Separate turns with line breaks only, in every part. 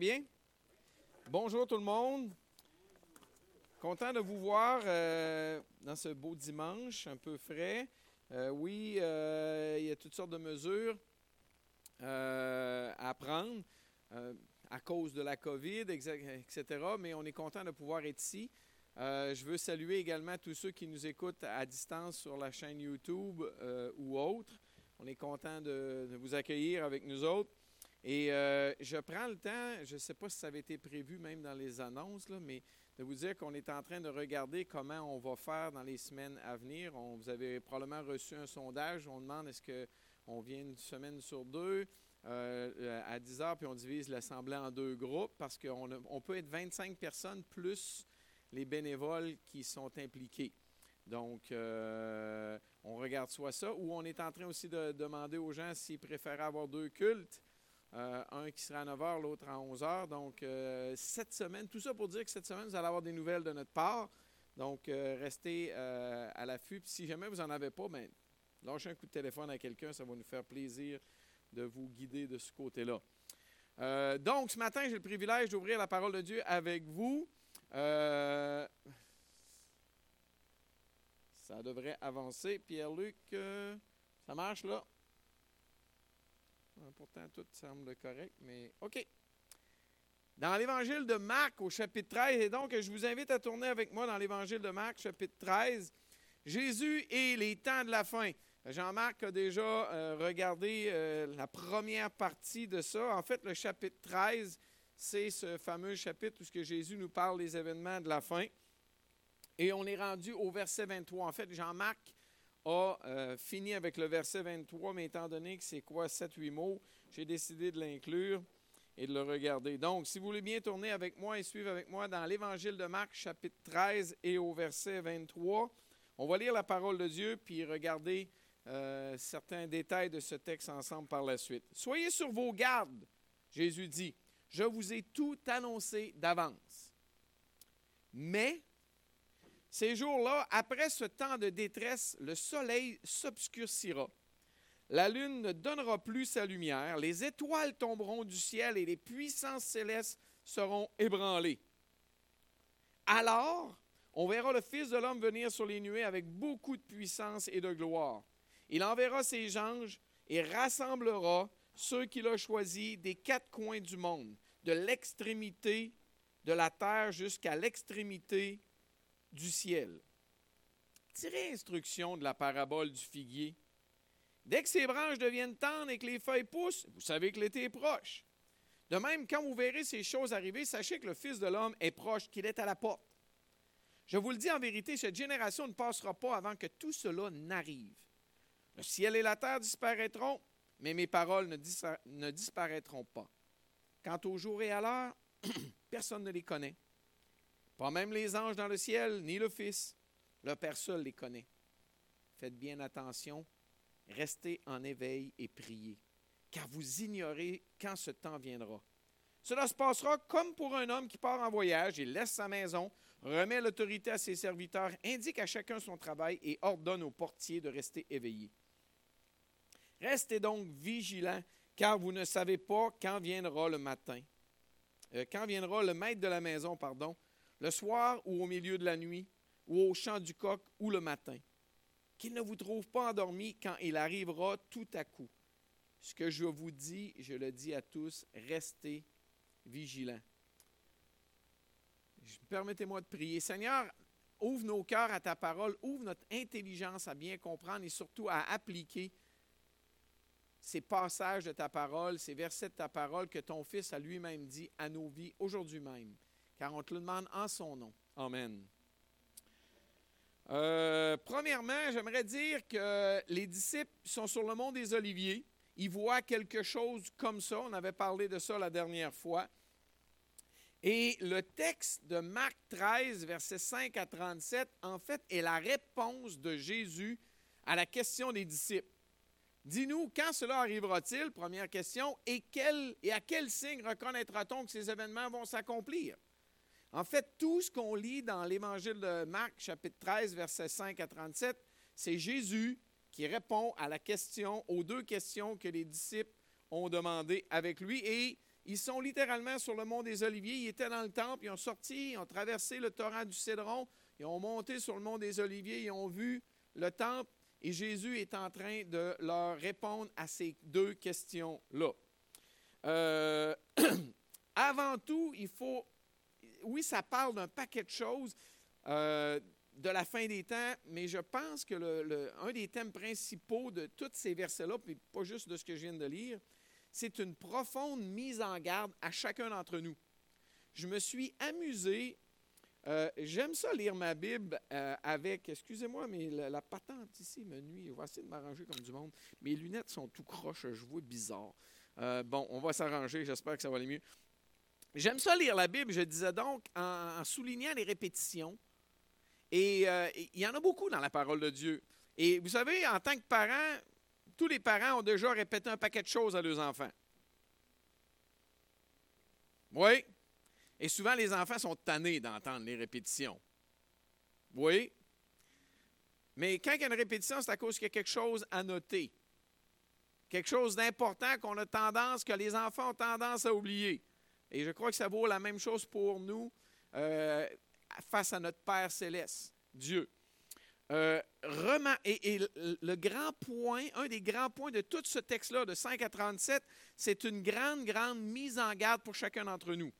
Bien? Bonjour tout le monde. Content de vous voir euh, dans ce beau dimanche, un peu frais. Euh, oui, euh, il y a toutes sortes de mesures à prendre à cause de la COVID, etc. Mais on est content de pouvoir être ici. je veux saluer également tous ceux qui nous écoutent à distance sur la chaîne YouTube ou autre. On est content de, de vous accueillir avec nous autres. Et euh, je prends le temps, je ne sais pas si ça avait été prévu même dans les annonces, mais de vous dire qu'on est en train de regarder comment on va faire dans les semaines à venir. Vous avez probablement reçu un sondage. On demande est-ce qu'on vient une semaine sur deux euh, à 10 heures, puis on divise l'Assemblée en deux groupes parce qu'on on peut être 25 personnes plus les bénévoles qui sont impliqués. Donc, euh, on regarde soit ça, ou on est en train aussi de demander aux gens s'ils préfèrent avoir deux cultes euh, un qui sera à 9 h, l'autre à 11 h. Donc, euh, cette semaine, tout ça pour dire que cette semaine, vous allez avoir des nouvelles de notre part. Donc, euh, restez à l'affût. si jamais vous n'en avez pas, bien, lâchez un coup de téléphone à quelqu'un. Ça va nous faire plaisir de vous guider de ce côté-là. donc, ce matin, j'ai le privilège d'ouvrir la parole de Dieu avec vous. ça devrait avancer. Pierre-Luc, ça marche là? Euh, pourtant, tout semble correct, mais OK. Dans l'évangile de Marc, au chapitre 13, et donc je vous invite à tourner avec moi dans l'évangile de Marc, chapitre 13, Jésus et les temps de la fin. Jean-Marc a déjà euh, regardé euh, la première partie de ça. En fait, le chapitre 13, c'est ce fameux chapitre où Jésus nous parle des événements de la fin. Et on est rendu au verset 23. En fait, Jean-Marc a euh, fini avec le verset 23, mais étant donné que c'est quoi 7-8 mots, j'ai décidé de l'inclure et de le regarder. Donc, si vous voulez bien tourner avec moi et suivre avec moi dans l'Évangile de Marc, chapitre 13 et au verset 23, on va lire la parole de Dieu puis regarder euh, certains détails de ce texte ensemble par la suite. Soyez sur vos gardes, Jésus dit, je vous ai tout annoncé d'avance. Mais ces jours-là, après ce temps de détresse, le soleil s'obscurcira. La lune ne donnera plus sa lumière, les étoiles tomberont du ciel et les puissances célestes seront ébranlées. Alors, on verra le Fils de l'homme venir sur les nuées avec beaucoup de puissance et de gloire. Il enverra ses anges et rassemblera ceux qu'il a choisis des quatre coins du monde, de l'extrémité de la terre jusqu'à l'extrémité du ciel. Tirez instruction de la parabole du figuier. Dès que ses branches deviennent tendres et que les feuilles poussent, vous savez que l'été est proche. De même, quand vous verrez ces choses arriver, sachez que le Fils de l'homme est proche, qu'il est à la porte. Je vous le dis en vérité, cette génération ne passera pas avant que tout cela n'arrive. Le ciel et la terre disparaîtront, mais mes paroles ne, disparaîtront pas. Quant au jour et à l'heure, personne ne les connaît pas même les anges dans le ciel, ni le Fils. Le Père seul les connaît. Faites bien attention, restez en éveil et priez, car vous ignorez quand ce temps viendra. Cela se passera comme pour un homme qui part en voyage, il laisse sa maison, remet l'autorité à ses serviteurs, indique à chacun son travail et ordonne aux portiers de rester éveillés. Restez donc vigilants, car vous ne savez pas quand viendra le matin, euh, quand viendra le maître de la maison, pardon, le soir ou au milieu de la nuit, ou au chant du coq ou le matin. Qu'il ne vous trouve pas endormi quand il arrivera tout à coup. Ce que je vous dis, je le dis à tous, restez vigilants. Permettez-moi de prier. Seigneur, ouvre nos cœurs à ta parole, ouvre notre intelligence à bien comprendre et surtout à appliquer ces passages de ta parole, ces versets de ta parole que ton Fils a lui-même dit à nos vies aujourd'hui même car on te le demande en son nom. Amen. Euh, premièrement, j'aimerais dire que les disciples sont sur le mont des Oliviers. Ils voient quelque chose comme ça. On avait parlé de ça la dernière fois. Et le texte de Marc 13, versets 5 à 37, en fait, est la réponse de Jésus à la question des disciples. Dis-nous, quand cela arrivera-t-il? Première question. Et, à quel signe reconnaîtra-t-on que ces événements vont s'accomplir? En fait, tout ce qu'on lit dans l'Évangile de Marc, chapitre 13, versets 5 à 37, c'est Jésus qui répond à la question, aux deux questions que les disciples ont demandées avec lui. Et ils sont littéralement sur le mont des Oliviers. Ils étaient dans le temple, ils ont sorti, ils ont traversé le torrent du Cédron, ils ont monté sur le mont des Oliviers, ils ont vu le temple et Jésus est en train de leur répondre à ces deux questions-là. Euh, avant tout, il faut, oui, ça parle d'un paquet de choses euh, de la fin des temps, mais je pense que un des thèmes principaux de tous ces versets-là, puis pas juste de ce que je viens de lire, c'est une profonde mise en garde à chacun d'entre nous. Je me suis amusé. Euh, j'aime ça lire ma Bible euh, avec, excusez-moi, mais la, patente ici me nuit. Je vais essayer de m'arranger comme du monde. Mes lunettes sont tout croches, je vois bizarre. Bon, on va s'arranger, j'espère que ça va aller mieux. J'aime ça lire la Bible, je disais donc, en, soulignant les répétitions. Et il y en a beaucoup dans la parole de Dieu. Et vous savez, en tant que parent, tous les parents ont déjà répété un paquet de choses à leurs enfants. Oui. Et souvent, les enfants sont tannés d'entendre les répétitions. Oui. Mais quand il y a une répétition, c'est à cause qu'il y a quelque chose à noter. Quelque chose d'important qu'on a tendance, que les enfants ont tendance à oublier. Et je crois que ça vaut la même chose pour nous euh, face à notre Père céleste, Dieu. Euh, et, le grand point, un des grands points de tout ce texte-là, de 5 à 37, c'est une grande, grande mise en garde pour chacun d'entre nous.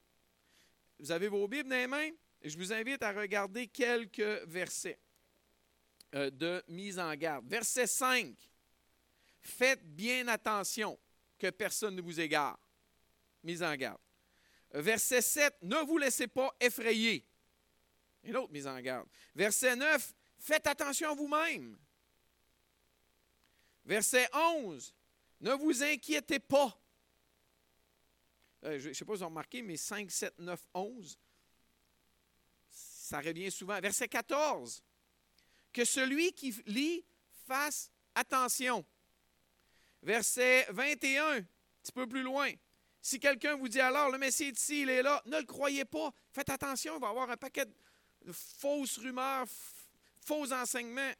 Vous avez vos Bibles dans les mains? Je vous invite à regarder quelques versets euh, de mise en garde. Verset 5. Faites bien attention que personne ne vous égare. Mise en garde. Verset 7. Ne vous laissez pas effrayer. Une autre mise en garde. Verset 9. Faites attention à vous-même. Verset 11. Ne vous inquiétez pas. Euh, je ne sais pas si vous avez remarqué, mais 5, 7, 9, 11, ça revient souvent. Verset 14. Que celui qui lit fasse attention. Verset 21, un petit peu plus loin. Si quelqu'un vous dit alors, le Messie est ici, il est là, ne le croyez pas. Faites attention, il va y avoir un paquet de fausses rumeurs, faux enseignements.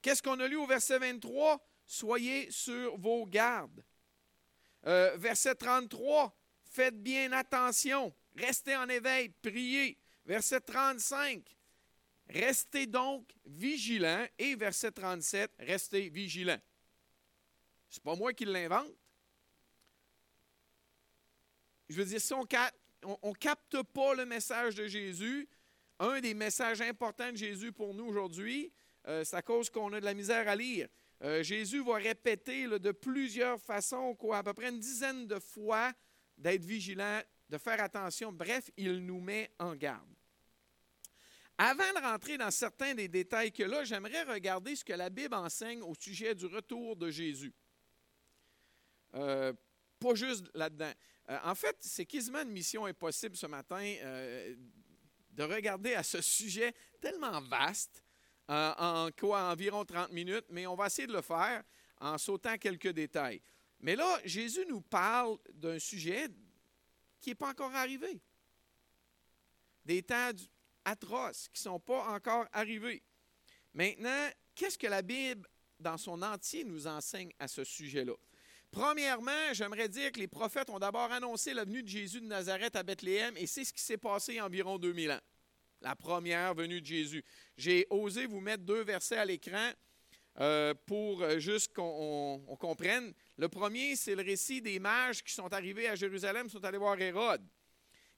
Qu'est-ce qu'on a lu au verset 23? Soyez sur vos gardes. Euh, verset 33, faites bien attention, restez en éveil, priez. Verset 35, restez donc vigilants. Et verset 37, restez vigilants. Ce n'est pas moi qui l'invente. Je veux dire, si on ne capte pas le message de Jésus, un des messages importants de Jésus pour nous aujourd'hui, euh, c'est à cause qu'on a de la misère à lire. Euh, Jésus va répéter de plusieurs façons, quoi, à peu près une dizaine de fois, d'être vigilant, de faire attention. Bref, il nous met en garde. Avant de rentrer dans certains des détails que là, j'aimerais regarder ce que la Bible enseigne au sujet du retour de Jésus. Euh, pas juste là-dedans. En fait, c'est quasiment une mission impossible ce matin de regarder à ce sujet tellement vaste euh, en quoi environ 30 minutes, mais on va essayer de le faire en sautant quelques détails. Mais là, Jésus nous parle d'un sujet qui n'est pas encore arrivé. Des temps atroces qui ne sont pas encore arrivés. Maintenant, qu'est-ce que la Bible dans son entier nous enseigne à ce sujet-là? Premièrement, j'aimerais dire que les prophètes ont d'abord annoncé la venue de Jésus de Nazareth à Bethléem et c'est ce qui s'est passé il y a environ 2000 ans. La première venue de Jésus. J'ai osé vous mettre deux versets à l'écran euh, pour euh, juste qu'on comprenne. Le premier, c'est le récit des mages qui sont arrivés à Jérusalem, sont allés voir Hérode.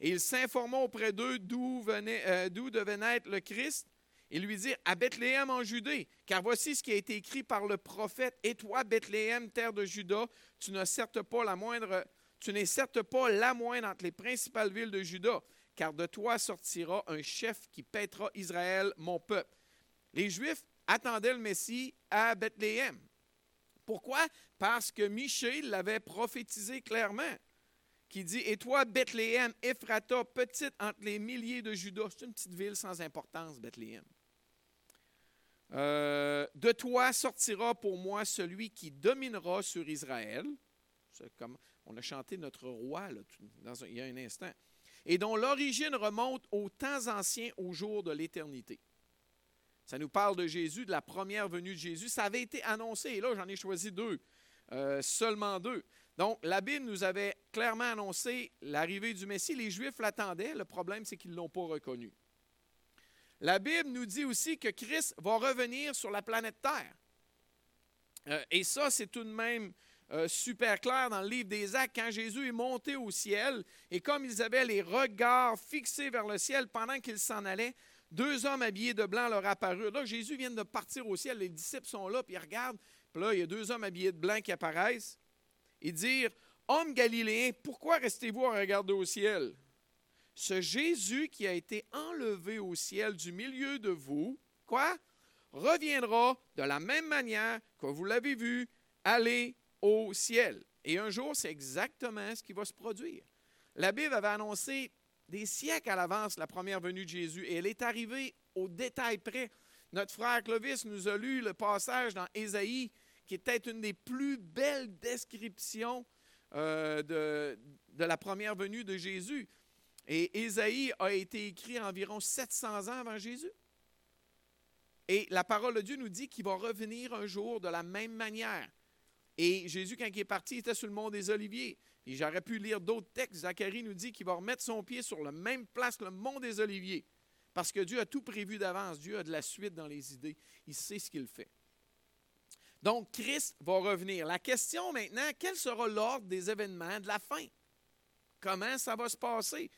Et ils s'informant auprès d'eux d'où euh, devait naître le Christ et lui dire à Bethléem en Judée, car voici ce qui a été écrit par le prophète. Et toi, Bethléem, terre de Juda, tu n'es certes pas la moindre, tu n'es certes pas la moindre entre les principales villes de Juda, car de toi sortira un chef qui paîtra Israël, mon peuple. Les Juifs attendaient le Messie à Bethléem. Pourquoi? Parce que Michée l'avait prophétisé clairement, qui dit Et toi, Bethléem, Ephrata, petite entre les milliers de Judas. C'est une petite ville sans importance, Bethléem. Euh, de toi sortira pour moi celui qui dominera sur Israël. on a chanté notre roi il y a un instant. Et dont l'origine remonte aux temps anciens, au jour de l'éternité. Ça nous parle de Jésus, de la première venue de Jésus. Ça avait été annoncé, et là j'en ai choisi deux, euh, seulement deux. Donc la Bible nous avait clairement annoncé l'arrivée du Messie. Les Juifs l'attendaient. Le problème, c'est qu'ils ne l'ont pas reconnu. La Bible nous dit aussi que Christ va revenir sur la planète Terre. Euh, et ça, c'est tout de même euh, super clair dans le livre des Actes, quand Jésus est monté au ciel, et comme ils avaient les regards fixés vers le ciel pendant qu'ils s'en allaient, deux hommes habillés de blanc leur apparurent. Là, Jésus vient de partir au ciel, les disciples sont là, puis ils regardent, puis là, il y a deux hommes habillés de blanc qui apparaissent, et dire Hommes galiléens, pourquoi restez-vous à regarder au ciel Ce Jésus qui a été enlevé au ciel du milieu de vous, quoi? Reviendra de la même manière que vous l'avez vu aller au ciel. Et un jour, c'est exactement ce qui va se produire. La Bible avait annoncé des siècles à l'avance la première venue de Jésus et elle est arrivée au détail près. Notre frère Clovis nous a lu le passage dans Ésaïe qui peut-être une des plus belles descriptions euh, de, la première venue de Jésus. Et Ésaïe a été écrit environ 700 ans avant Jésus. Et la parole de Dieu nous dit qu'il va revenir un jour de la même manière. Et Jésus, quand il est parti, était sur le mont des Oliviers. Et j'aurais pu lire d'autres textes. Zacharie nous dit qu'il va remettre son pied sur la même place, le mont des Oliviers. Parce que Dieu a tout prévu d'avance. Dieu a de la suite dans les idées. Il sait ce qu'il fait. Donc, Christ va revenir. La question maintenant, quel sera l'ordre des événements de la fin? Comment ça va se passer?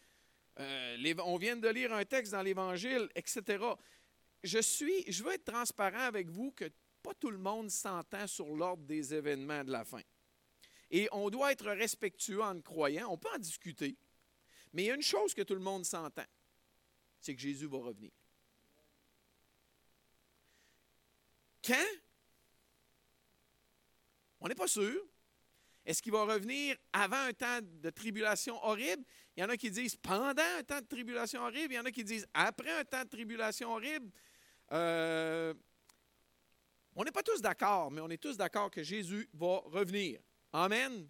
Euh, on vient de lire un texte dans l'Évangile, etc. Je suis, je veux être transparent avec vous que pas tout le monde s'entend sur l'ordre des événements de la fin. Et on doit être respectueux en croyant. On peut en discuter. Mais il y a une chose que tout le monde s'entend, c'est que Jésus va revenir. Quand? On n'est pas sûr. Est-ce qu'il va revenir avant un temps de tribulation horrible? Il y en a qui disent pendant un temps de tribulation horrible. Il y en a qui disent après un temps de tribulation horrible. Euh, on n'est pas tous d'accord, mais on est tous d'accord que Jésus va revenir. Amen.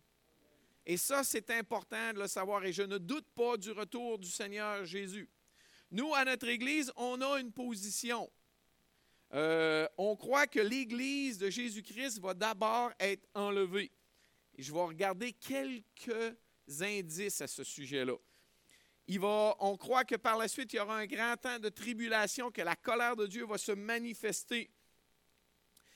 Et ça, c'est important de le savoir. Et je ne doute pas du retour du Seigneur Jésus. Nous, à notre Église, on a une position. Euh, on croit que l'Église de Jésus-Christ va d'abord être enlevée. Je vais regarder quelques indices à ce sujet-là. On croit que par la suite, il y aura un grand temps de tribulation, que la colère de Dieu va se manifester.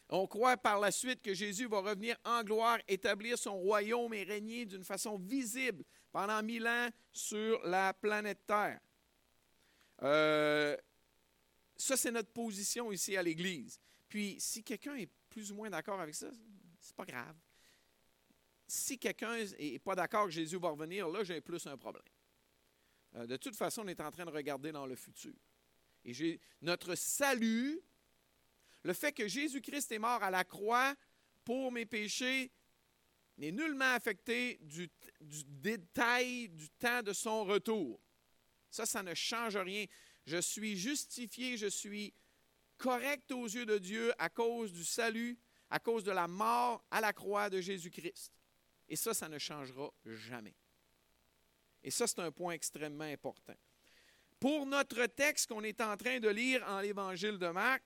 On croit par la suite que Jésus va revenir en gloire, établir son royaume et régner d'une façon visible pendant mille ans sur la planète Terre. Euh, ça, c'est notre position ici à l'Église. Puis, si quelqu'un est plus ou moins d'accord avec ça, c'est pas grave. Si quelqu'un n'est pas d'accord que Jésus va revenir, là, j'ai plus un problème. Euh, de toute façon, on est en train de regarder dans le futur. Et notre salut le fait que Jésus-Christ est mort à la croix pour mes péchés n'est nullement affecté du, détail du temps de son retour. Ça, ça ne change rien. Je suis justifié, je suis correct aux yeux de Dieu à cause du salut, à cause de la mort à la croix de Jésus-Christ. Et ça, ça ne changera jamais. Et ça, c'est un point extrêmement important. Pour notre texte qu'on est en train de lire en l'Évangile de Marc,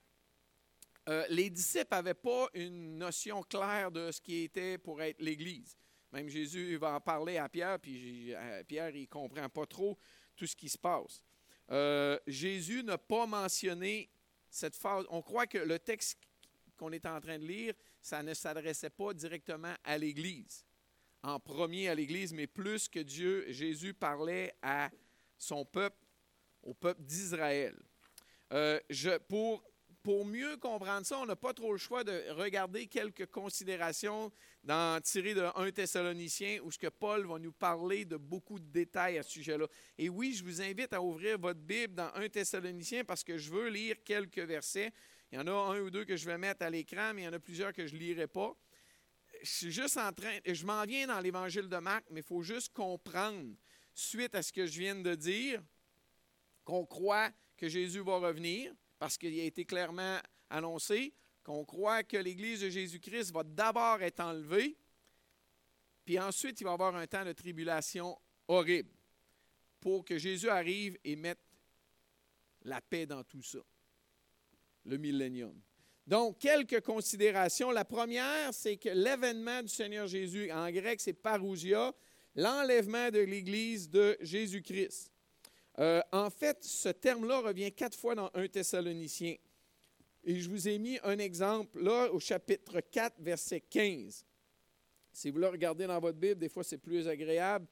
euh, les disciples n'avaient pas une notion claire de ce qui était pour être l'Église. Même Jésus va en parler à Pierre, puis euh, Pierre, il ne comprend pas trop tout ce qui se passe. Euh, Jésus n'a pas mentionné cette phase. On croit que le texte qu'on est en train de lire, ça ne s'adressait pas directement à l'Église, en premier à l'Église, mais plus que Dieu, Jésus parlait à son peuple, au peuple d'Israël. je, pour pour mieux comprendre ça, on n'a pas trop le choix de regarder quelques considérations dans, tirées de 1 Thessaloniciens où ce que Paul va nous parler de beaucoup de détails à ce sujet-là. Et oui, je vous invite à ouvrir votre Bible dans 1 Thessaloniciens parce que je veux lire quelques versets. Il y en a un ou deux que je vais mettre à l'écran, mais il y en a plusieurs que je ne lirai pas. Je m'en viens dans l'évangile de Marc, mais il faut juste comprendre, suite à ce que je viens de dire, qu'on croit que Jésus va revenir parce qu'il a été clairement annoncé qu'on croit que l'Église de Jésus-Christ va d'abord être enlevée, puis ensuite il va y avoir un temps de tribulation horrible pour que Jésus arrive et mette la paix dans tout ça, le millénium. Donc, quelques considérations. La première, c'est que l'événement du Seigneur Jésus, en grec, c'est parousia. l'enlèvement de l'Église de Jésus-Christ. Euh, en fait, ce terme-là revient quatre fois dans 1 Thessaloniciens. Et je vous ai mis un exemple là au chapitre 4, verset 15. Si vous le regardez dans votre Bible, des fois c'est plus agréable.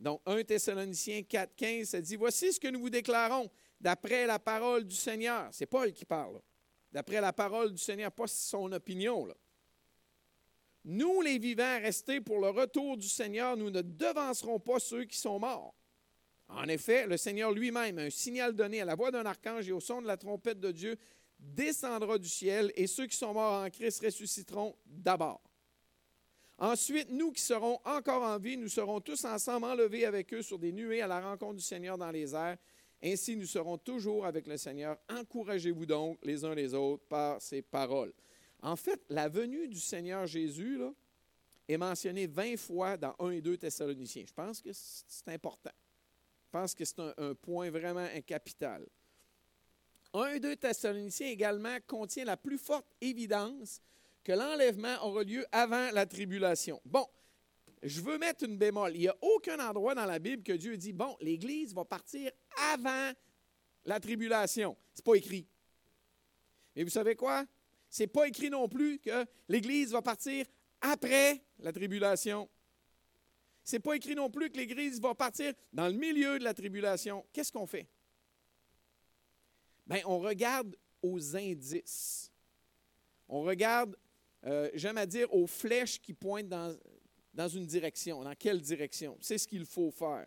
Donc 1 Thessaloniciens 4, 15, ça dit Voici ce que nous vous déclarons d'après la parole du Seigneur. C'est Paul qui parle. D'après la parole du Seigneur, pas son opinion. Nous, les vivants restés pour le retour du Seigneur, nous ne devancerons pas ceux qui sont morts. En effet, le Seigneur lui-même, un signal donné à la voix d'un archange et au son de la trompette de Dieu, descendra du ciel et ceux qui sont morts en Christ ressusciteront d'abord. Ensuite, nous qui serons encore en vie, nous serons tous ensemble enlevés avec eux sur des nuées à la rencontre du Seigneur dans les airs. Ainsi, nous serons toujours avec le Seigneur. Encouragez-vous donc les uns les autres par ces paroles. En fait, la venue du Seigneur Jésus est mentionnée 20 fois dans 1 et 2 Thessaloniciens. Je pense que c'est important. Je pense que c'est un, point vraiment capital. 1 et 2 Thessaloniciens également contient la plus forte évidence que l'enlèvement aura lieu avant la tribulation. Bon, je veux mettre une bémol. Il n'y a aucun endroit dans la Bible que Dieu dit, bon, l'Église va partir avant la tribulation. Ce n'est pas écrit. Et vous savez quoi? Ce n'est pas écrit non plus que l'Église va partir après la tribulation. Ce n'est pas écrit non plus que l'Église va partir dans le milieu de la tribulation. Qu'est-ce qu'on fait? Bien, on regarde aux indices. On regarde, euh, j'aime à dire, aux flèches qui pointent dans, dans une direction. Dans quelle direction? C'est ce qu'il faut faire.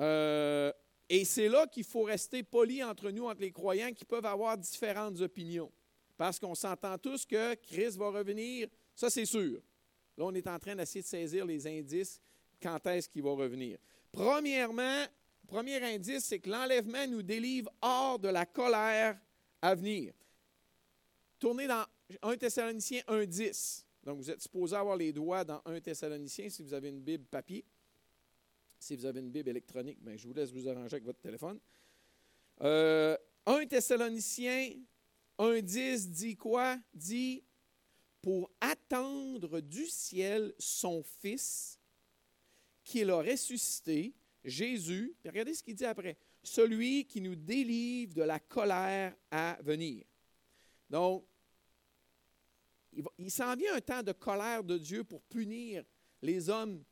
Euh, et c'est là qu'il faut rester poli entre nous, entre les croyants qui peuvent avoir différentes opinions. Parce qu'on s'entend tous que Christ va revenir, ça c'est sûr. Là, on est en train d'essayer de saisir les indices quand est-ce qu'il va revenir. Premièrement, premier indice, c'est que l'enlèvement nous délivre hors de la colère à venir. Tournez dans 1 Thessaloniciens 1.10. Donc, vous êtes supposé avoir les doigts dans 1 Thessaloniciens si vous avez une Bible papier. Si vous avez une Bible électronique, bien, je vous laisse vous arranger avec votre téléphone. 1 euh, Thessaloniciens 1.10 dit quoi? Dit pour attendre du ciel son Fils, qu'il a ressuscité, Jésus. regardez ce qu'il dit après. Celui qui nous délivre de la colère à venir. Donc, il, s'en vient un temps de colère de Dieu pour punir les hommes.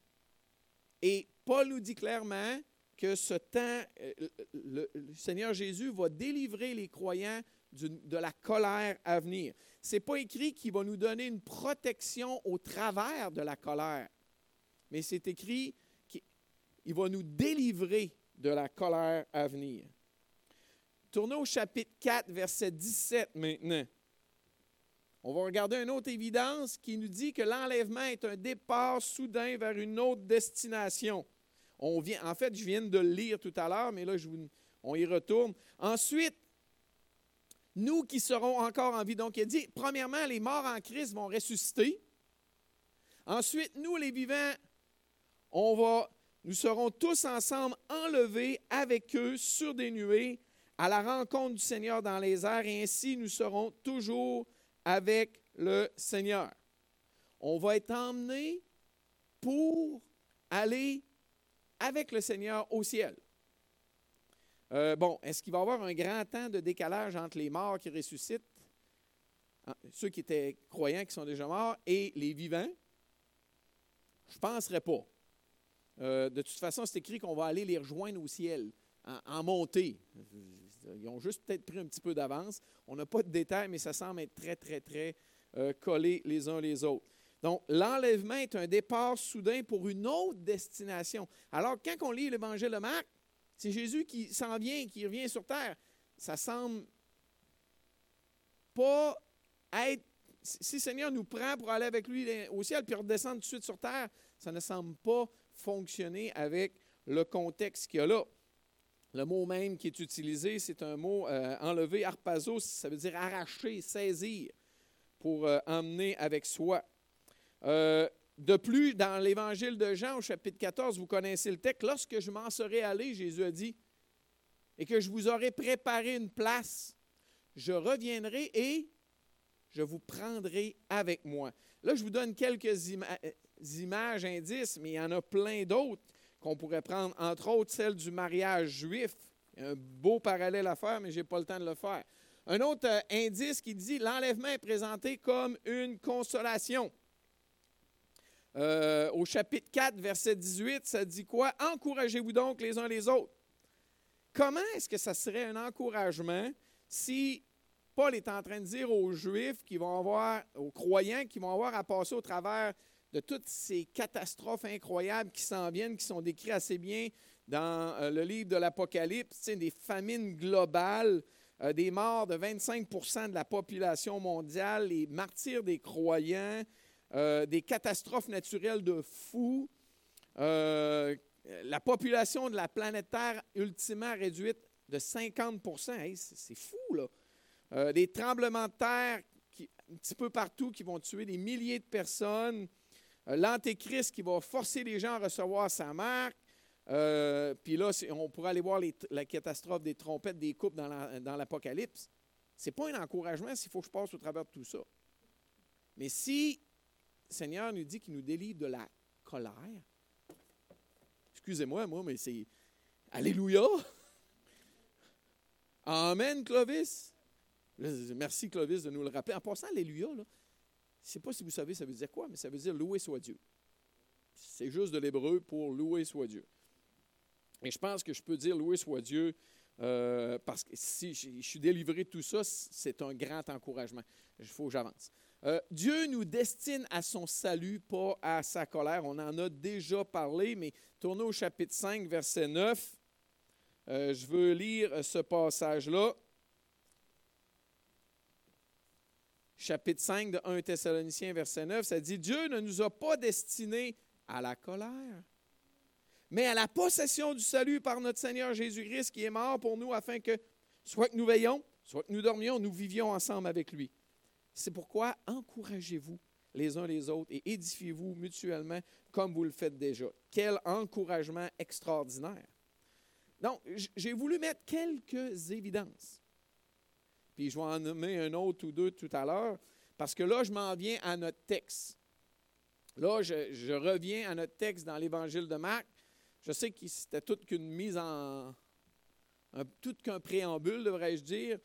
Et Paul nous dit clairement que ce temps, euh, le, Seigneur Jésus va délivrer les croyants de la colère à venir. Ce n'est pas écrit qu'il va nous donner une protection au travers de la colère, mais c'est écrit qu'il va nous délivrer de la colère à venir. Tournez au chapitre 4, verset 17 maintenant. On va regarder une autre évidence qui nous dit que l'enlèvement est un départ soudain vers une autre destination. On vient, en fait, je viens de le lire tout à l'heure, mais là, je on y retourne. Ensuite, nous qui serons encore en vie. Donc, il dit, premièrement, les morts en Christ vont ressusciter. Ensuite, nous, les vivants, nous serons tous ensemble enlevés avec eux sur des nuées à la rencontre du Seigneur dans les airs, et ainsi nous serons toujours avec le Seigneur. On va être emmenés pour aller avec le Seigneur au ciel. Euh, bon, est-ce qu'il va y avoir un grand temps de décalage entre les morts qui ressuscitent, ceux qui étaient croyants qui sont déjà morts, et les vivants? Je ne penserais pas. Euh, de toute façon, c'est écrit qu'on va aller les rejoindre au ciel, en montée. Ils ont juste peut-être pris un petit peu d'avance. On n'a pas de détails, mais ça semble être très, très, très euh, collé les uns les autres. Donc, l'enlèvement est un départ soudain pour une autre destination. Alors, quand on lit l'Évangile de Marc, c'est Jésus qui s'en vient, qui revient sur terre. Ça semble pas être. Si le Seigneur nous prend pour aller avec lui au ciel puis redescendre tout de suite sur terre, ça ne semble pas fonctionner avec le contexte qu'il y a là. Le mot même qui est utilisé, c'est un mot euh, enlevé, arpazo, ça veut dire arracher, saisir, pour euh, emmener avec soi. Euh, de plus, dans l'évangile de Jean, au chapitre 14, vous connaissez le texte, lorsque je m'en serai allé, Jésus a dit, et que je vous aurai préparé une place, je reviendrai et je vous prendrai avec moi. Là, je vous donne quelques, images, indices, mais il y en a plein d'autres qu'on pourrait prendre, entre autres celle du mariage juif. Un beau parallèle à faire, mais je n'ai pas le temps de le faire. Un autre euh, indice qui dit l'enlèvement est présenté comme une consolation. Euh, au chapitre 4, verset 18, ça dit quoi? Encouragez-vous donc les uns les autres. Comment est-ce que ça serait un encouragement si Paul est en train de dire aux Juifs qui vont avoir, aux croyants qui vont avoir à passer au travers de toutes ces catastrophes incroyables qui s'en viennent, qui sont décrites assez bien dans euh, le livre de l'Apocalypse, des famines globales, euh, des morts de 25% de la population mondiale, les martyrs des croyants, euh, des catastrophes naturelles de fous, la population de la planète Terre ultimement réduite de 50% C'est fou, là. des tremblements de terre qui, un petit peu partout qui vont tuer des milliers de personnes. L'Antéchrist qui va forcer les gens à recevoir sa marque. Euh, puis là, on pourrait aller voir la catastrophe des trompettes, des coupes dans l'Apocalypse. Ce n'est pas un encouragement s'il faut que je passe au travers de tout ça. Mais si le Seigneur nous dit qu'il nous délivre de la colère, excusez-moi, moi, mais c'est Alléluia! Amen, Clovis! Merci, Clovis, de nous le rappeler. En passant, Alléluia, je ne sais pas si vous savez ça veut dire quoi, mais ça veut dire louer soit Dieu. C'est juste de l'hébreu pour louer soit Dieu. Et je pense que je peux dire loué soit Dieu, euh, parce que si je suis délivré de tout ça, c'est un grand encouragement. Il faut que j'avance. Euh, Dieu nous destine à son salut, pas à sa colère. On en a déjà parlé, mais tournez au chapitre 5, verset 9. Euh, je veux lire ce passage-là. Chapitre 5 de 1 Thessaloniciens, verset 9, ça dit Dieu ne nous a pas destinés à la colère, mais à la possession du salut par notre Seigneur Jésus-Christ qui est mort pour nous afin que, soit que nous veillons, soit que nous dormions, nous vivions ensemble avec lui. C'est pourquoi encouragez-vous les uns les autres et édifiez-vous mutuellement comme vous le faites déjà. Quel encouragement extraordinaire. Donc, j'ai voulu mettre quelques évidences. Puis je vais en nommer un autre ou deux tout à l'heure, parce que là, je m'en viens à notre texte. Là, je, reviens à notre texte dans l'Évangile de Marc, je sais que c'était toute qu'une mise en. tout qu'un préambule, devrais-je dire,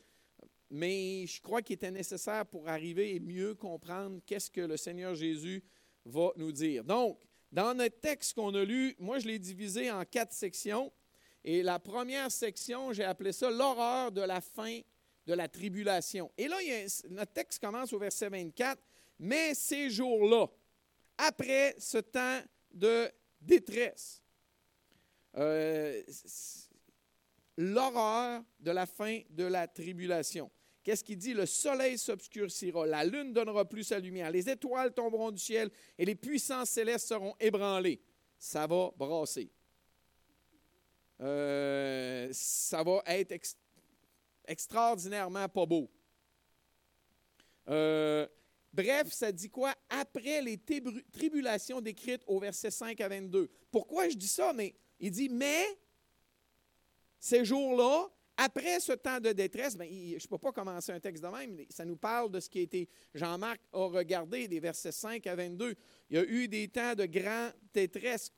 mais je crois qu'il était nécessaire pour arriver et mieux comprendre qu'est-ce que le Seigneur Jésus va nous dire. Donc, dans notre texte qu'on a lu, moi je l'ai divisé en quatre sections. Et la première section, j'ai appelé ça l'horreur de la fin de la tribulation. Et là, notre texte commence au verset 24. Mais ces jours-là, après ce temps de détresse, euh, l'horreur de la fin de la tribulation. Qu'est-ce qu'il dit? Le soleil s'obscurcira, la lune donnera plus sa lumière, les étoiles tomberont du ciel et les puissances célestes seront ébranlées. Ça va brasser. Euh, ça va être extraordinairement pas beau. Euh, bref, ça dit quoi? Après les tribulations décrites au verset 5 à 22. Pourquoi je dis ça? Mais il dit, mais ces jours-là, après ce temps de détresse, ben, je ne peux pas commencer un texte de même, ça nous parle de ce qui a été, Jean-Marc a regardé des versets 5 à 22. Il y a eu des temps de grande détresse.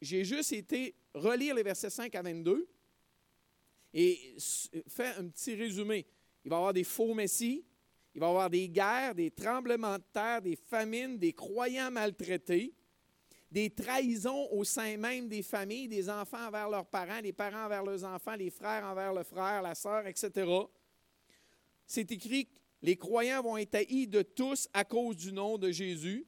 J'ai juste été relire les versets 5 à 22 et faire un petit résumé. Il va y avoir des faux messies, il va y avoir des guerres, des tremblements de terre, des famines, des croyants maltraités, des trahisons au sein même des familles, des enfants envers leurs parents, les parents envers leurs enfants, les frères envers le frère, la sœur, etc. C'est écrit les croyants vont être haïs de tous à cause du nom de Jésus.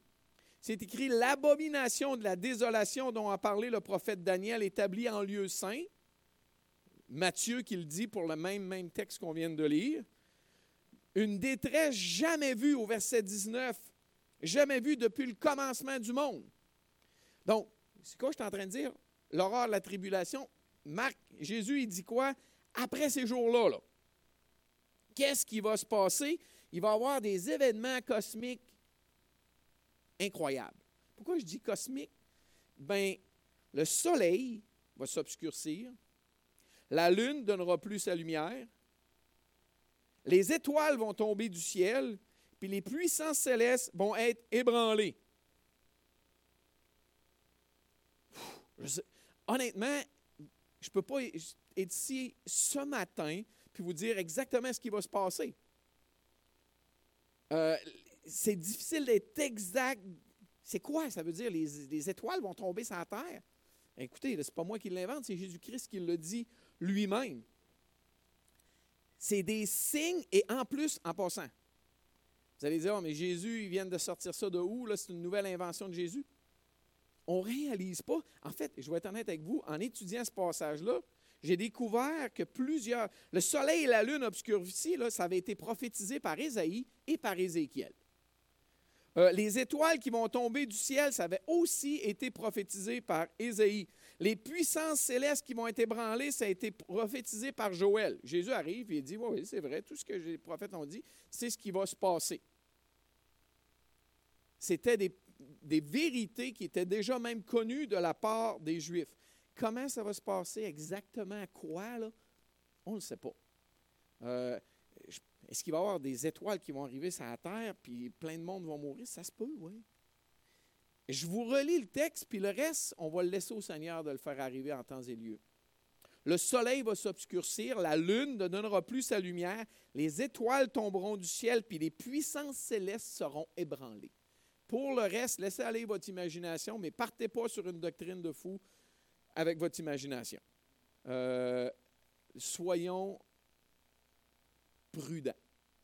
C'est écrit l'abomination de la désolation dont a parlé le prophète Daniel établi en lieu saint. Matthieu qui le dit pour le même, texte qu'on vient de lire. Une détresse jamais vue au verset 19, jamais vue depuis le commencement du monde. Donc, c'est quoi je suis en train de dire? L'horreur de la tribulation. Marc, Jésus, il dit quoi? Après ces jours-là, -là, quest ce qui va se passer? Il va y avoir des événements cosmiques incroyables. Pourquoi je dis cosmiques? Bien, le soleil va s'obscurcir, la lune donnera plus sa lumière, les étoiles vont tomber du ciel, puis les puissances célestes vont être ébranlées. honnêtement, je ne peux pas être ici ce matin puis vous dire exactement ce qui va se passer. Euh, c'est difficile d'être exact. C'est quoi? Ça veut dire? Les, les, étoiles vont tomber sur la terre? Écoutez, ce n'est pas moi qui l'invente, c'est Jésus-Christ qui le dit lui-même. C'est des signes et en plus, en passant, vous allez dire, oh, mais Jésus, il vient de sortir ça de où? C'est une nouvelle invention de Jésus. On ne réalise pas. En fait, je vais être honnête avec vous, en étudiant ce passage-là, j'ai découvert que plusieurs. Le soleil et la lune obscurcis, là, ça avait été prophétisé par Ésaïe et par Ézéchiel. Euh, les étoiles qui vont tomber du ciel, ça avait aussi été prophétisé par Ésaïe. Les puissances célestes qui vont être ébranlées, ça a été prophétisé par Joël. Jésus arrive et il dit Oui, c'est vrai, tout ce que les prophètes ont dit, c'est ce qui va se passer. C'était des, vérités qui étaient déjà même connues de la part des Juifs. Comment ça va se passer exactement, quoi, là? On ne le sait pas. Euh, est-ce qu'il va y avoir des étoiles qui vont arriver sur la terre, puis plein de monde vont mourir? Ça se peut, oui. Je vous relis le texte, puis le reste, on va le laisser au Seigneur de le faire arriver en temps et lieu. Le soleil va s'obscurcir, la lune ne donnera plus sa lumière, les étoiles tomberont du ciel, puis les puissances célestes seront ébranlées. Pour le reste, laissez aller votre imagination, mais partez pas sur une doctrine de fou avec votre imagination. Euh, soyons prudents.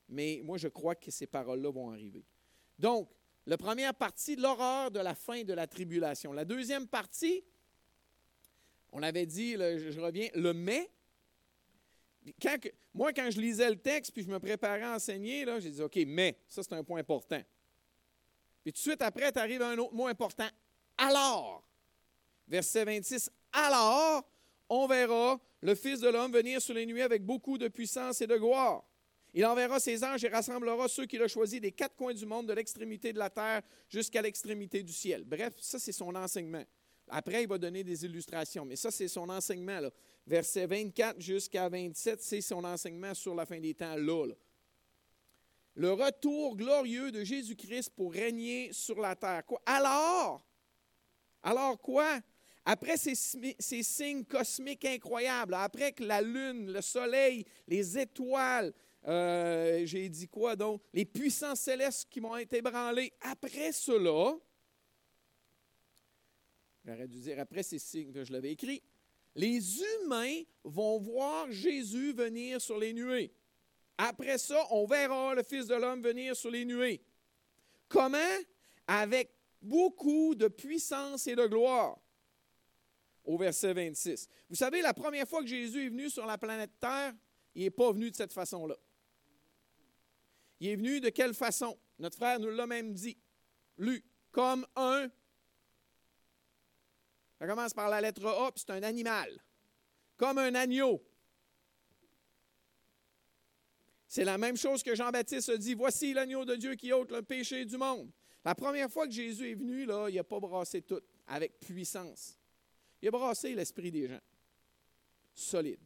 Mais moi, je crois que ces paroles-là vont arriver. Donc, la première partie, l'horreur de la fin de la tribulation. La deuxième partie, on avait dit, je, reviens, le mais. moi, quand je lisais le texte puis je me préparais à enseigner, j'ai dit, OK, mais, ça c'est un point important. Puis tout de suite après, tu arrives à un autre mot important. Alors, verset 26, alors on verra le Fils de l'homme venir sur les nuées avec beaucoup de puissance et de gloire. Il enverra ses anges et rassemblera ceux qu'il a choisis des quatre coins du monde, de l'extrémité de la terre jusqu'à l'extrémité du ciel. Bref, ça, c'est son enseignement. Après, il va donner des illustrations, mais ça, c'est son enseignement. Là. Verset 24 jusqu'à 27, c'est son enseignement sur la fin des temps là, Le retour glorieux de Jésus-Christ pour régner sur la terre. Quoi? Alors, alors quoi? Après ces, ces, signes cosmiques incroyables, après que la lune, le soleil, les étoiles, euh, j'ai dit quoi donc? Les puissances célestes qui vont être ébranlées. Après cela, j'aurais dû dire après ces signes que je l'avais écrit, les humains vont voir Jésus venir sur les nuées. Après ça, on verra le Fils de l'homme venir sur les nuées. Comment? Avec beaucoup de puissance et de gloire. Au verset 26. Vous savez, la première fois que Jésus est venu sur la planète Terre, il n'est pas venu de cette façon-là. Il est venu de quelle façon? Notre frère nous l'a même dit. Lu, comme un. Ça commence par la lettre A, c'est un animal. Comme un agneau. C'est la même chose que Jean-Baptiste a dit. Voici l'agneau de Dieu qui ôte le péché du monde. La première fois que Jésus est venu, là, il n'a pas brassé tout avec puissance. Il a brassé l'esprit des gens. Solide.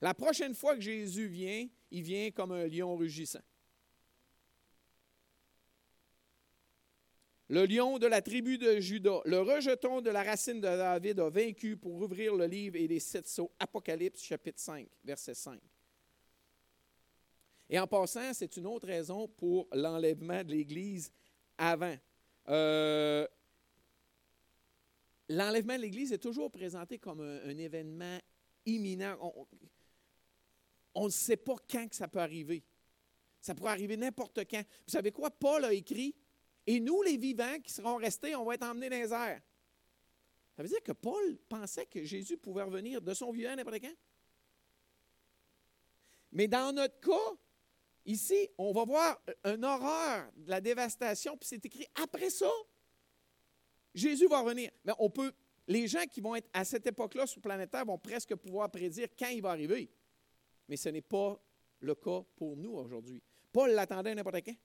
La prochaine fois que Jésus vient, il vient comme un lion rugissant. Le lion de la tribu de Judas, le rejeton de la racine de David a vaincu pour ouvrir le livre et les sept sceaux. Apocalypse chapitre 5, verset 5. Et en passant, c'est une autre raison pour l'enlèvement de l'Église avant. Euh, l'enlèvement de l'Église est toujours présenté comme un, événement imminent ne sait pas quand que ça peut arriver. Ça pourrait arriver n'importe quand. Vous savez quoi? Paul a écrit, et nous, les vivants qui seront restés, on va être emmenés dans les airs. Ça veut dire que Paul pensait que Jésus pouvait revenir de son vivant n'importe quand. Mais dans notre cas, ici, on va voir une horreur de la dévastation, puis c'est écrit après ça, Jésus va revenir. Mais on peut, les gens qui vont être à cette époque-là sur planète Terre vont presque pouvoir prédire quand il va arriver mais ce n'est pas le cas pour nous aujourd'hui. Paul l'attendait n'importe quand,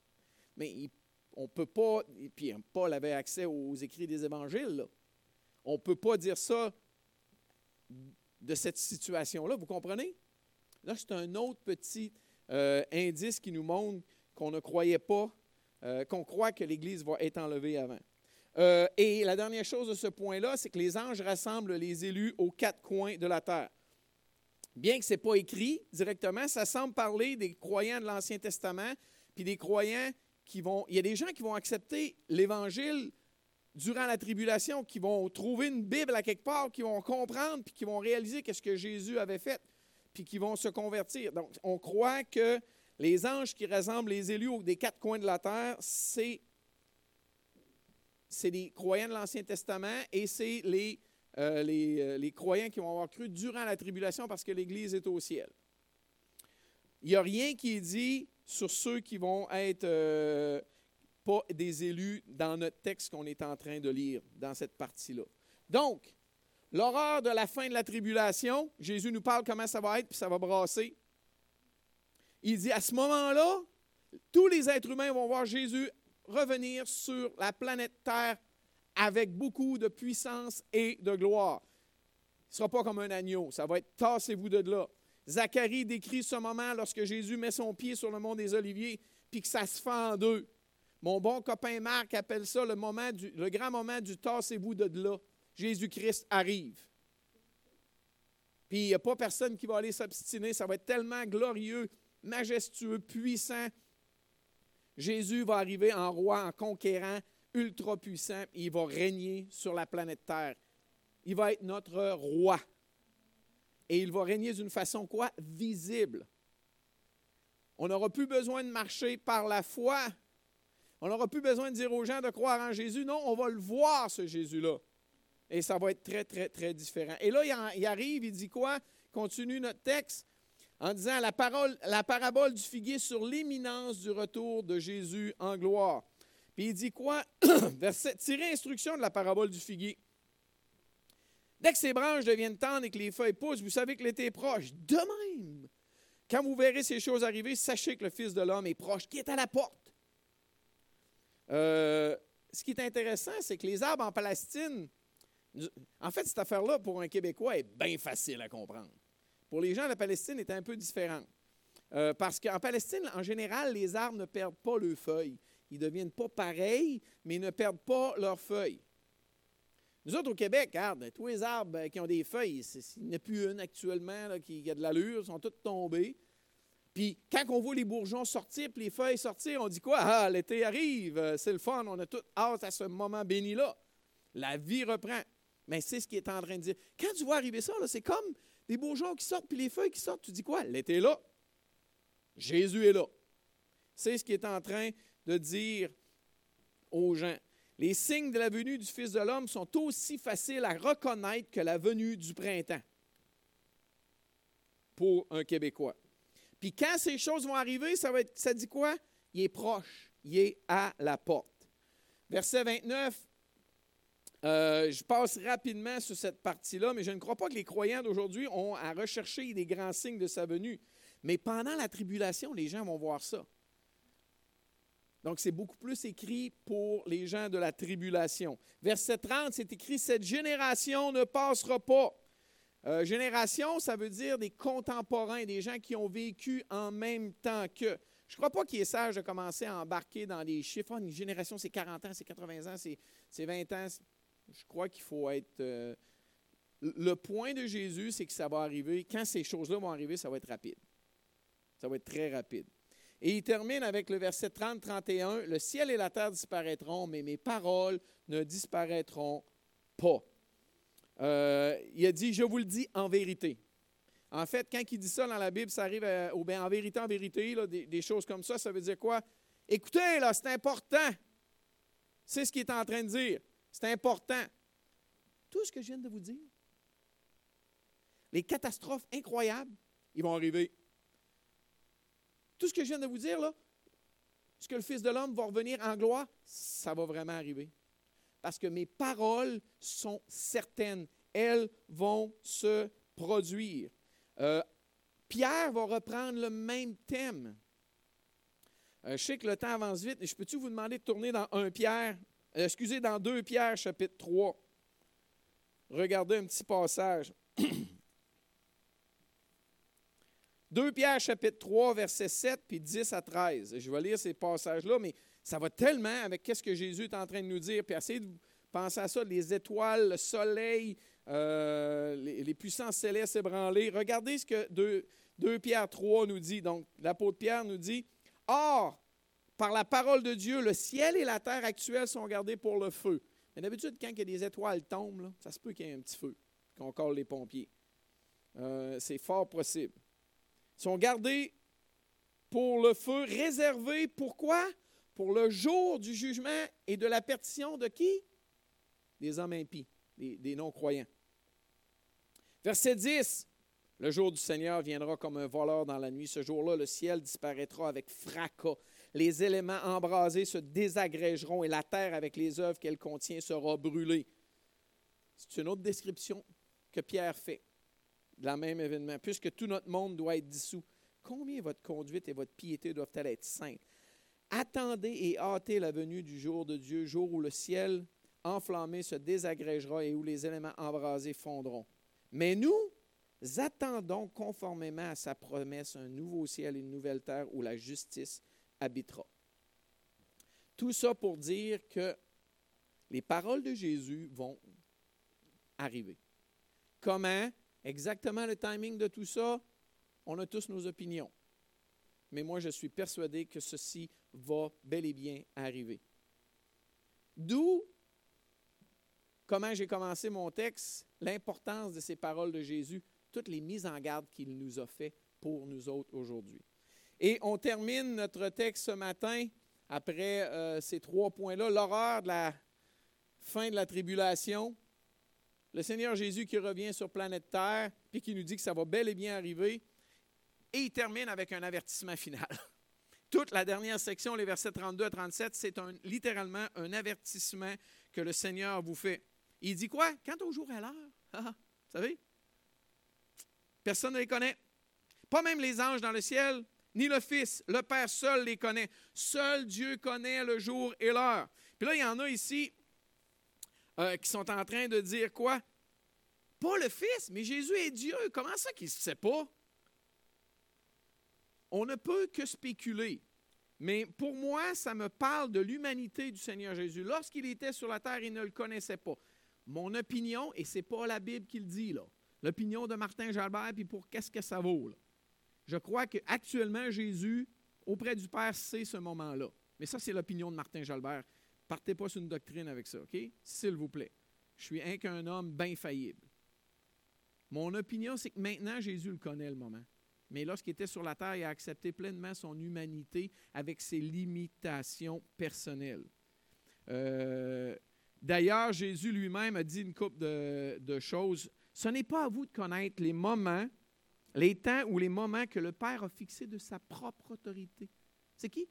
mais on ne peut pas, et puis Paul avait accès aux écrits des évangiles, on ne peut pas dire ça de cette situation-là, vous comprenez? Là, c'est un autre petit euh, indice qui nous montre qu'on ne croyait pas, euh, qu'on croit que l'Église va être enlevée avant. Euh, et la dernière chose de ce point-là, c'est que les anges rassemblent les élus aux quatre coins de la terre. Bien que ce n'est pas écrit directement, ça semble parler des croyants de l'Ancien Testament, puis des croyants qui vont... Il y a des gens qui vont accepter l'Évangile durant la tribulation, qui vont trouver une Bible à quelque part, qui vont comprendre, puis qui vont réaliser qu'est-ce que Jésus avait fait, puis qui vont se convertir. Donc, on croit que les anges qui rassemblent les élus des quatre coins de la terre, c'est c'est les croyants de l'Ancien Testament et c'est les, euh, euh, les, croyants qui vont avoir cru durant la tribulation parce que l'Église est au ciel. Il n'y a rien qui est dit sur ceux qui vont être euh, pas des élus dans notre texte qu'on est en train de lire dans cette partie-là. Donc, l'horreur de la fin de la tribulation, Jésus nous parle comment ça va être, puis ça va brasser. Il dit, à ce moment-là, tous les êtres humains vont voir Jésus revenir sur la planète Terre avec beaucoup de puissance et de gloire. Il ne sera pas comme un agneau, ça va être tassez-vous de là. Zacharie décrit ce moment lorsque Jésus met son pied sur le mont des Oliviers, puis que ça se fait en deux. Mon bon copain Marc appelle ça le grand moment du tassez-vous de là. Jésus-Christ arrive. Puis il n'y a pas personne qui va aller s'obstiner. Ça va être tellement glorieux, majestueux, puissant, Jésus va arriver en roi, en conquérant, ultra puissant, il va régner sur la planète Terre. Il va être notre roi. Et il va régner d'une façon quoi? Visible. On n'aura plus besoin de marcher par la foi. On n'aura plus besoin de dire aux gens de croire en Jésus. Non, on va le voir, ce Jésus-là. Et ça va être très, très, très différent. Et là, il arrive, il dit quoi? Continue notre texte en disant la parabole du figuier sur l'imminence du retour de Jésus en gloire. Puis il dit quoi? Verset, tirez instruction de la parabole du figuier. Dès que ces branches deviennent tendres et que les feuilles poussent, vous savez que l'été est proche. De même, quand vous verrez ces choses arriver, sachez que le Fils de l'homme est proche, qui est à la porte. Euh, ce qui est intéressant, c'est que les arbres en Palestine, en fait, cette affaire-là, pour un Québécois, est bien facile à comprendre. Pour les gens, la Palestine est un peu différente. Euh, parce qu'en Palestine, en général, les arbres ne perdent pas leurs feuilles. Ils ne deviennent pas pareils, mais ils ne perdent pas leurs feuilles. Nous autres, au Québec, regarde, tous les arbres qui ont des feuilles, il n'y en a plus une actuellement qui a de l'allure, sont toutes tombées. Puis quand on voit les bourgeons sortir, puis les feuilles sortir, on dit quoi? Ah, l'été arrive, euh, c'est le fun, on a tout hâte à ce moment béni-là. La vie reprend. Mais c'est ce qu'il est en train de dire. Quand tu vois arriver ça, c'est comme les bourgeons qui sortent, puis les feuilles qui sortent, tu dis quoi? L'été est là. Jésus est là. C'est ce qu'il est en train de dire aux gens. Les signes de la venue du Fils de l'homme sont aussi faciles à reconnaître que la venue du printemps pour un Québécois. Puis quand ces choses vont arriver, ça, va être, dit quoi? Il est proche, il est à la porte. Verset 29, euh, je passe rapidement sur cette partie-là, mais je ne crois pas que les croyants d'aujourd'hui ont à rechercher des grands signes de sa venue. Mais pendant la tribulation, les gens vont voir ça. Donc, c'est beaucoup plus écrit pour les gens de la tribulation. Verset 30, c'est écrit Cette génération ne passera pas. Euh, génération, ça veut dire des contemporains, des gens qui ont vécu en même temps que. Je ne crois pas qu'il est sage de commencer à embarquer dans les chiffres. Ah, une génération, c'est 40 ans, c'est 80 ans, c'est 20 ans je crois qu'il faut être... Euh, le point de Jésus, c'est que ça va arriver. Quand ces choses-là vont arriver, ça va être rapide. Ça va être très rapide. Et il termine avec le verset 30-31. Le ciel et la terre disparaîtront, mais mes paroles ne disparaîtront pas. Euh, il a dit, je vous le dis en vérité. En fait, quand il dit ça dans la Bible, ça arrive au, ben, en vérité, en vérité, des, des, choses comme ça, ça veut dire quoi? Écoutez, là, c'est important. C'est ce qu'il est en train de dire. C'est important. Tout ce que je viens de vous dire, les catastrophes incroyables, ils vont arriver. Tout ce que je viens de vous dire, là, ce que le Fils de l'homme va revenir en gloire, ça va vraiment arriver. Parce que mes paroles sont certaines. Elles vont se produire. Euh, Pierre va reprendre le même thème. Euh, je sais que le temps avance vite, mais je peux-tu vous demander de tourner dans un Pierre euh, excusez, dans 2 Pierre chapitre 3. Regardez un petit passage. 2 Pierre chapitre 3, versets 7 puis 10 à 13. Je vais lire ces passages-là, mais Ça va tellement avec ce que Jésus est en train de nous dire. Puis essayez de penser à ça, les étoiles, le soleil, euh, les, puissances célestes ébranlées. Regardez ce que 2, Pierre 3 nous dit. Donc, l'apôtre Pierre nous dit, Or, par la parole de Dieu, le ciel et la terre actuels sont gardés pour le feu. Mais d'habitude, quand il y a des étoiles tombent, ça se peut qu'il y ait un petit feu, qu'on colle les pompiers. Euh, c'est fort possible. Sont gardés pour le feu, réservés pourquoi? Pour le jour du jugement et de la perdition de qui? Des hommes impies, des non-croyants. Verset 10. Le jour du Seigneur viendra comme un voleur dans la nuit. Ce jour-là, le ciel disparaîtra avec fracas. Les éléments embrasés se désagrégeront et la terre avec les œuvres qu'elle contient sera brûlée. C'est une autre description que Pierre fait de la même événement. Puisque tout notre monde doit être dissous, combien votre conduite et votre piété doivent-elles être saintes? Attendez et hâtez la venue du jour de Dieu, jour où le ciel enflammé se désagrégera et où les éléments embrasés fondront. Mais nous, attendons conformément à sa promesse un nouveau ciel et une nouvelle terre où la justice habitera. Tout ça pour dire que les paroles de Jésus vont arriver. Comment? Exactement le timing de tout ça, on a tous nos opinions. Mais moi, je suis persuadé que ceci va bel et bien arriver. D'où comment j'ai commencé mon texte, l'importance de ces paroles de Jésus, toutes les mises en garde qu'il nous a fait pour nous autres aujourd'hui. Et on termine notre texte ce matin, après euh, ces trois points-là, l'horreur de la fin de la tribulation, le Seigneur Jésus qui revient sur planète Terre, puis qui nous dit que ça va bel et bien arriver, et il termine avec un avertissement final. Toute la dernière section, les versets 32 à 37, c'est littéralement un avertissement que le Seigneur vous fait. Il dit quoi? Quant au jour et l'heure, ah, ah, vous savez, personne ne les connaît. Pas même les anges dans le ciel, ni le Fils. Le Père seul les connaît. Seul Dieu connaît le jour et l'heure. Puis là, il y en a ici euh, qui sont en train de dire quoi? Pas le Fils, mais Jésus est Dieu. Comment ça qu'il ne sait pas? On ne peut que spéculer. Mais pour moi, ça me parle de l'humanité du Seigneur Jésus. Lorsqu'il était sur la terre, il ne le connaissait pas mon opinion, et ce n'est pas la Bible qui le dit, là. L'opinion de Martin Jalbert, puis pour qu'est-ce que ça vaut. Je crois qu'actuellement, Jésus, auprès du Père, c'est ce moment-là. Mais ça, c'est l'opinion de Martin Jalbert. Partez pas sur une doctrine avec ça, OK? S'il vous plaît. Je suis un qu'un homme bien faillible. Mon opinion, c'est que maintenant, Jésus le connaît le moment. Mais lorsqu'il était sur la terre, il a accepté pleinement son humanité avec ses limitations personnelles. Euh, D'ailleurs, Jésus lui-même a dit une couple de, choses. Ce n'est pas à vous de connaître les moments, les temps ou les moments que le Père a fixés de sa propre autorité. C'est qui?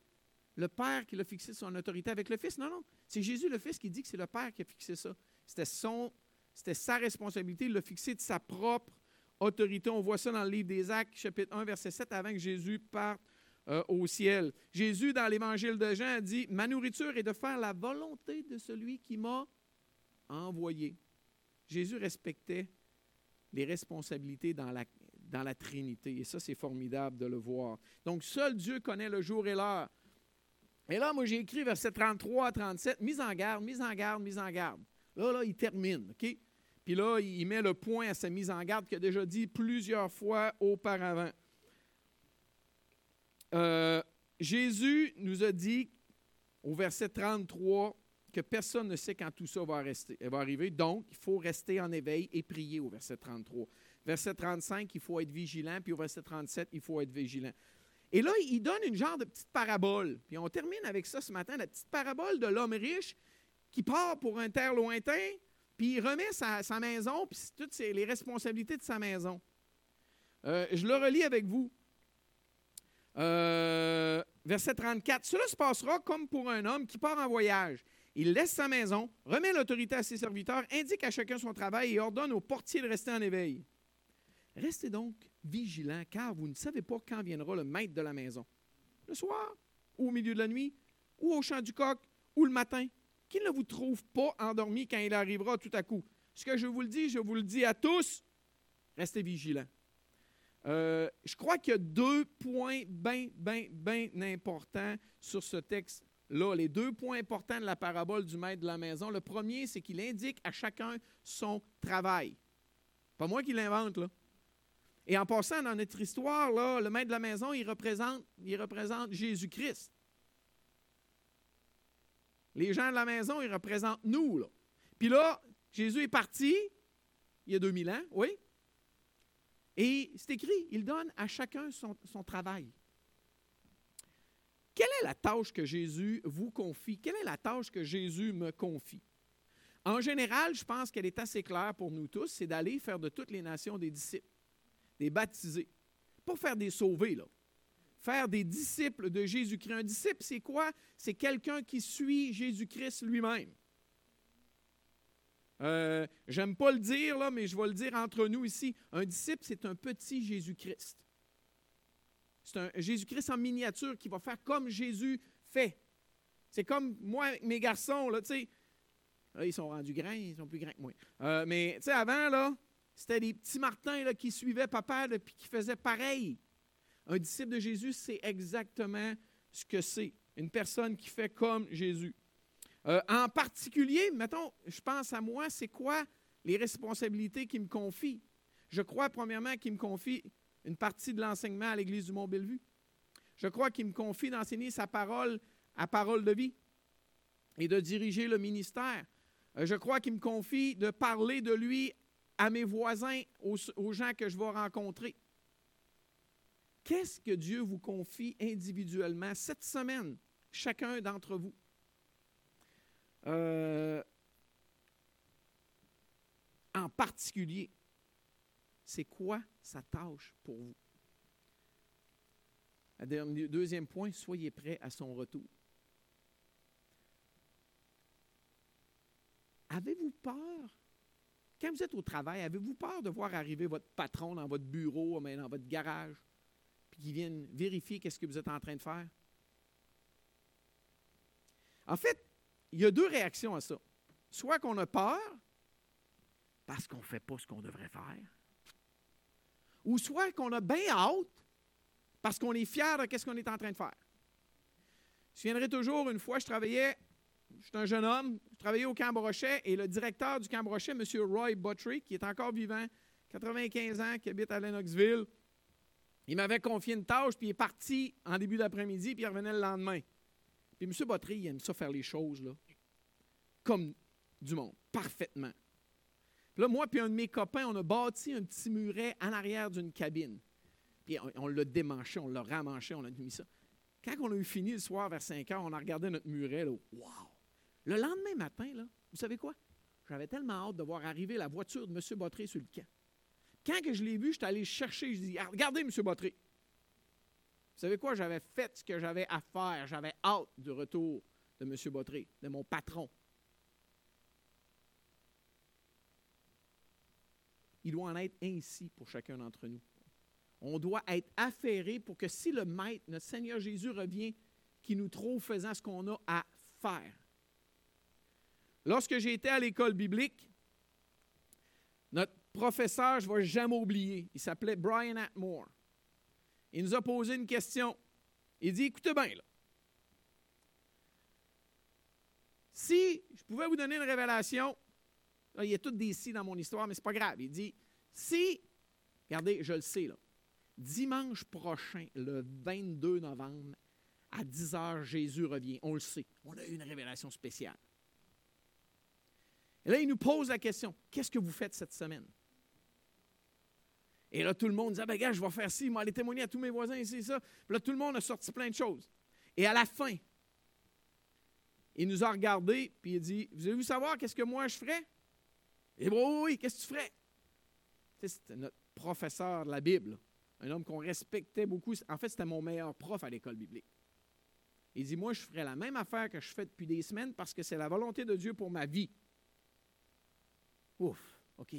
Le Père qui l'a fixé son autorité avec le Fils? Non, non. C'est Jésus le Fils qui dit que c'est le Père qui a fixé ça. C'était sa responsabilité. Il l'a fixé de sa propre autorité. On voit ça dans le livre des Actes, chapitre 1, verset 7, avant que Jésus parte euh, au ciel. Jésus, dans l'évangile de Jean, dit, Ma nourriture est de faire la volonté de celui qui m'a envoyé. Jésus respectait les responsabilités dans la, dans la Trinité. Et ça, c'est formidable de le voir. Donc, seul Dieu connaît le jour et l'heure. Et là, moi, j'ai écrit verset 33 à 37, mise en garde, mise en garde, mise en garde. Là, là, il termine, OK? Puis là, il met le point à sa mise en garde qu'il a déjà dit plusieurs fois auparavant. Euh, Jésus nous a dit au verset 33 que personne ne sait quand tout ça va, va arriver. Donc, il faut rester en éveil et prier au verset 33. Verset 35, il faut être vigilant, puis au verset 37, il faut être vigilant. Et là, il donne une genre de petite parabole. Puis on termine avec ça ce matin, la petite parabole de l'homme riche qui part pour un terre lointain, puis il remet sa, maison, puis toutes les responsabilités de sa maison. Euh, je le relis avec vous. Euh, verset 34. Cela se passera comme pour un homme qui part en voyage. Il laisse sa maison, remet l'autorité à ses serviteurs, indique à chacun son travail et ordonne aux portiers de rester en éveil. Restez donc vigilants, car vous ne savez pas quand viendra le maître de la maison. Le soir, ou au milieu de la nuit, ou au chant du coq, ou le matin. Qu'il ne vous trouve pas endormi quand il arrivera tout à coup. Ce que je vous le dis, je vous le dis à tous, restez vigilants. Euh, je crois qu'il y a deux points bien, bien, bien importants sur ce texte là les deux points importants de la parabole du maître de la maison. Le premier, c'est qu'il indique à chacun son travail. Pas moi qui l'invente, là. Et en passant dans notre histoire, là, le maître de la maison, il représente, Jésus-Christ. Les gens de la maison, ils représentent nous. Puis là, Jésus est parti, il y a 2000 ans, oui. Et c'est écrit, il donne à chacun son travail. Quelle est la tâche que Jésus vous confie? Quelle est la tâche que Jésus me confie? En général, je pense qu'elle est assez claire pour nous tous, c'est d'aller faire de toutes les nations des disciples, des baptisés. Pas faire des sauvés, là. Faire des disciples de Jésus-Christ. Un disciple, c'est quoi? C'est quelqu'un qui suit Jésus-Christ lui-même. Euh, J'aime pas le dire, là, mais je vais le dire entre nous ici. Un disciple, c'est un petit Jésus-Christ. C'est un Jésus-Christ en miniature qui va faire comme Jésus fait. C'est comme moi, mes garçons, là, tu sais. ils sont rendus grands, ils sont plus grands que moi. Euh, mais, tu sais, avant, là, c'était des petits Martins là, qui suivaient papa et qui faisaient pareil. Un disciple de Jésus, c'est exactement ce que c'est. Une personne qui fait comme Jésus. Euh, en particulier, mettons, je pense à moi, c'est quoi les responsabilités qu'il me confie? Je crois, premièrement, qu'il me confie une partie de l'enseignement à l'Église du Mont-Bellevue. Je crois qu'il me confie d'enseigner sa parole à parole de vie et de diriger le ministère. Euh, je crois qu'il me confie de parler de lui à mes voisins, aux, gens que je vais rencontrer. Qu'est-ce que Dieu vous confie individuellement cette semaine, chacun d'entre vous? Euh, en particulier, c'est quoi sa tâche pour vous? Deuxième point, soyez prêts à son retour. Avez-vous peur? Quand vous êtes au travail, avez-vous peur de voir arriver votre patron dans votre bureau, dans votre garage, puis qu'il vienne vérifier qu'est-ce que vous êtes en train de faire? En fait, il y a deux réactions à ça. Soit qu'on a peur parce qu'on ne fait pas ce qu'on devrait faire, ou soit qu'on a bien hâte parce qu'on est fier de ce qu'on est en train de faire. Je viendrai toujours, une fois, je travaillais, j'étais un jeune homme, je travaillais au Camp Brochet et le directeur du Camp Brochet, M. Roy Buttrey, qui est encore vivant, 95 ans, qui habite à Lennoxville, il m'avait confié une tâche, puis il est parti en début d'après-midi, puis il revenait le lendemain. Puis M. Botry, il aime ça faire les choses, là, comme du monde, parfaitement. Puis là, moi puis un de mes copains, on a bâti un petit muret en arrière d'une cabine. Puis on, l'a démanché, on l'a ramanché, on a mis ça. Quand on a eu fini le soir vers 5 heures, on a regardé notre muret, là, wow! Le lendemain matin, vous savez quoi? J'avais tellement hâte de voir arriver la voiture de M. Botry sur le camp. Quand que je l'ai vu, je suis allé chercher, je dis, regardez, M. Botry, vous savez quoi? J'avais fait ce que j'avais à faire. J'avais hâte du retour de M. Bottré, de mon patron. Il doit en être ainsi pour chacun d'entre nous. On doit être affairé pour que si le Maître, notre Seigneur Jésus, revient, qu'il nous trouve faisant ce qu'on a à faire. Lorsque été à l'école biblique, notre professeur, je ne vais jamais oublier, il s'appelait Brian Atmore il nous a posé une question. Il dit, écoutez bien, là. Si je pouvais vous donner une révélation, il y a toutes des si dans mon histoire, mais ce n'est pas grave. Il dit, si, regardez, je le sais, là, dimanche prochain, le 22 novembre, à 10 heures, Jésus revient. On le sait. On a eu une révélation spéciale. Et là, il nous pose la question, qu'est-ce que vous faites cette semaine? Et là, tout le monde disait, ah, ben, gars, je vais faire ci, je vais aller témoigner à tous mes voisins ici, ça. Puis là, tout le monde a sorti plein de choses. Et à la fin, il nous a regardés, puis il dit, vous avez vu savoir qu'est-ce que moi je ferais? Et bon, oui, oui, qu'est-ce que tu ferais? C'était notre professeur de la Bible, un homme qu'on respectait beaucoup. En fait, c'était mon meilleur prof à l'école biblique. Il dit, moi, je ferais la même affaire que je fais depuis des semaines parce que c'est la volonté de Dieu pour ma vie. Ouf, OK.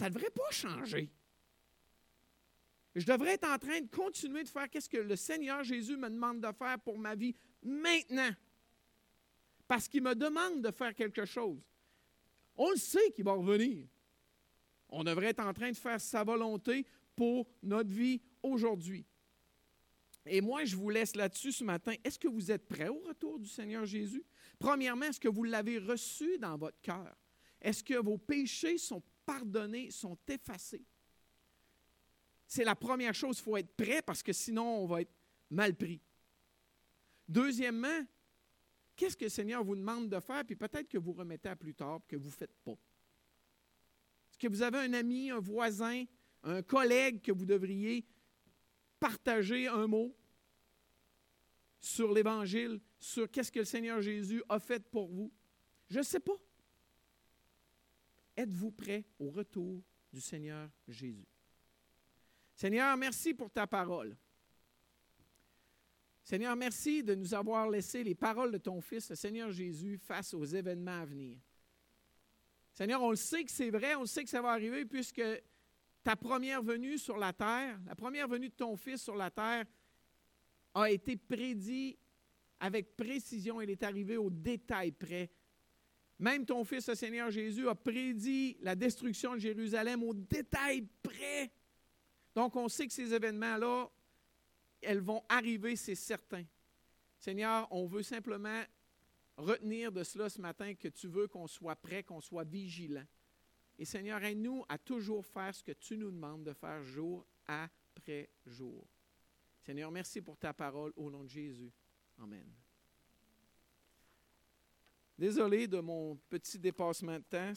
ça ne devrait pas changer. Je devrais être en train de continuer de faire ce que le Seigneur Jésus me demande de faire pour ma vie maintenant. Parce qu'il me demande de faire quelque chose. On le sait qu'il va revenir. On devrait être en train de faire sa volonté pour notre vie aujourd'hui. Et moi, je vous laisse là-dessus ce matin. Est-ce que vous êtes prêts au retour du Seigneur Jésus? Premièrement, est-ce que vous l'avez reçu dans votre cœur? Est-ce que vos péchés sont pardonnés, sont effacés? C'est la première chose, il faut être prêt parce que sinon on va être mal pris. Deuxièmement, qu'est-ce que le Seigneur vous demande de faire, puis peut-être que vous remettez à plus tard, que vous ne faites pas? Est-ce que vous avez un ami, un voisin, un collègue que vous devriez partager un mot sur l'Évangile, sur qu'est-ce que le Seigneur Jésus a fait pour vous? Je ne sais pas. Êtes-vous prêt au retour du Seigneur Jésus? Seigneur, merci pour ta parole. Seigneur, merci de nous avoir laissé les paroles de ton Fils, le Seigneur Jésus, face aux événements à venir. Seigneur, on le sait que c'est vrai, on le sait que ça va arriver, puisque ta première venue sur la terre, la première venue de ton Fils sur la terre, a été prédit avec précision. Il est arrivé au détail près. Même ton Fils, le Seigneur Jésus, a prédit la destruction de Jérusalem au détail près. Donc, on sait que ces événements-là, elles vont arriver, c'est certain. Seigneur, on veut simplement retenir de cela ce matin que tu veux qu'on soit prêt, qu'on soit vigilant. Et Seigneur, aide-nous à toujours faire ce que tu nous demandes de faire jour après jour. Seigneur, merci pour ta parole au nom de Jésus. Amen. Désolé de mon petit dépassement de temps.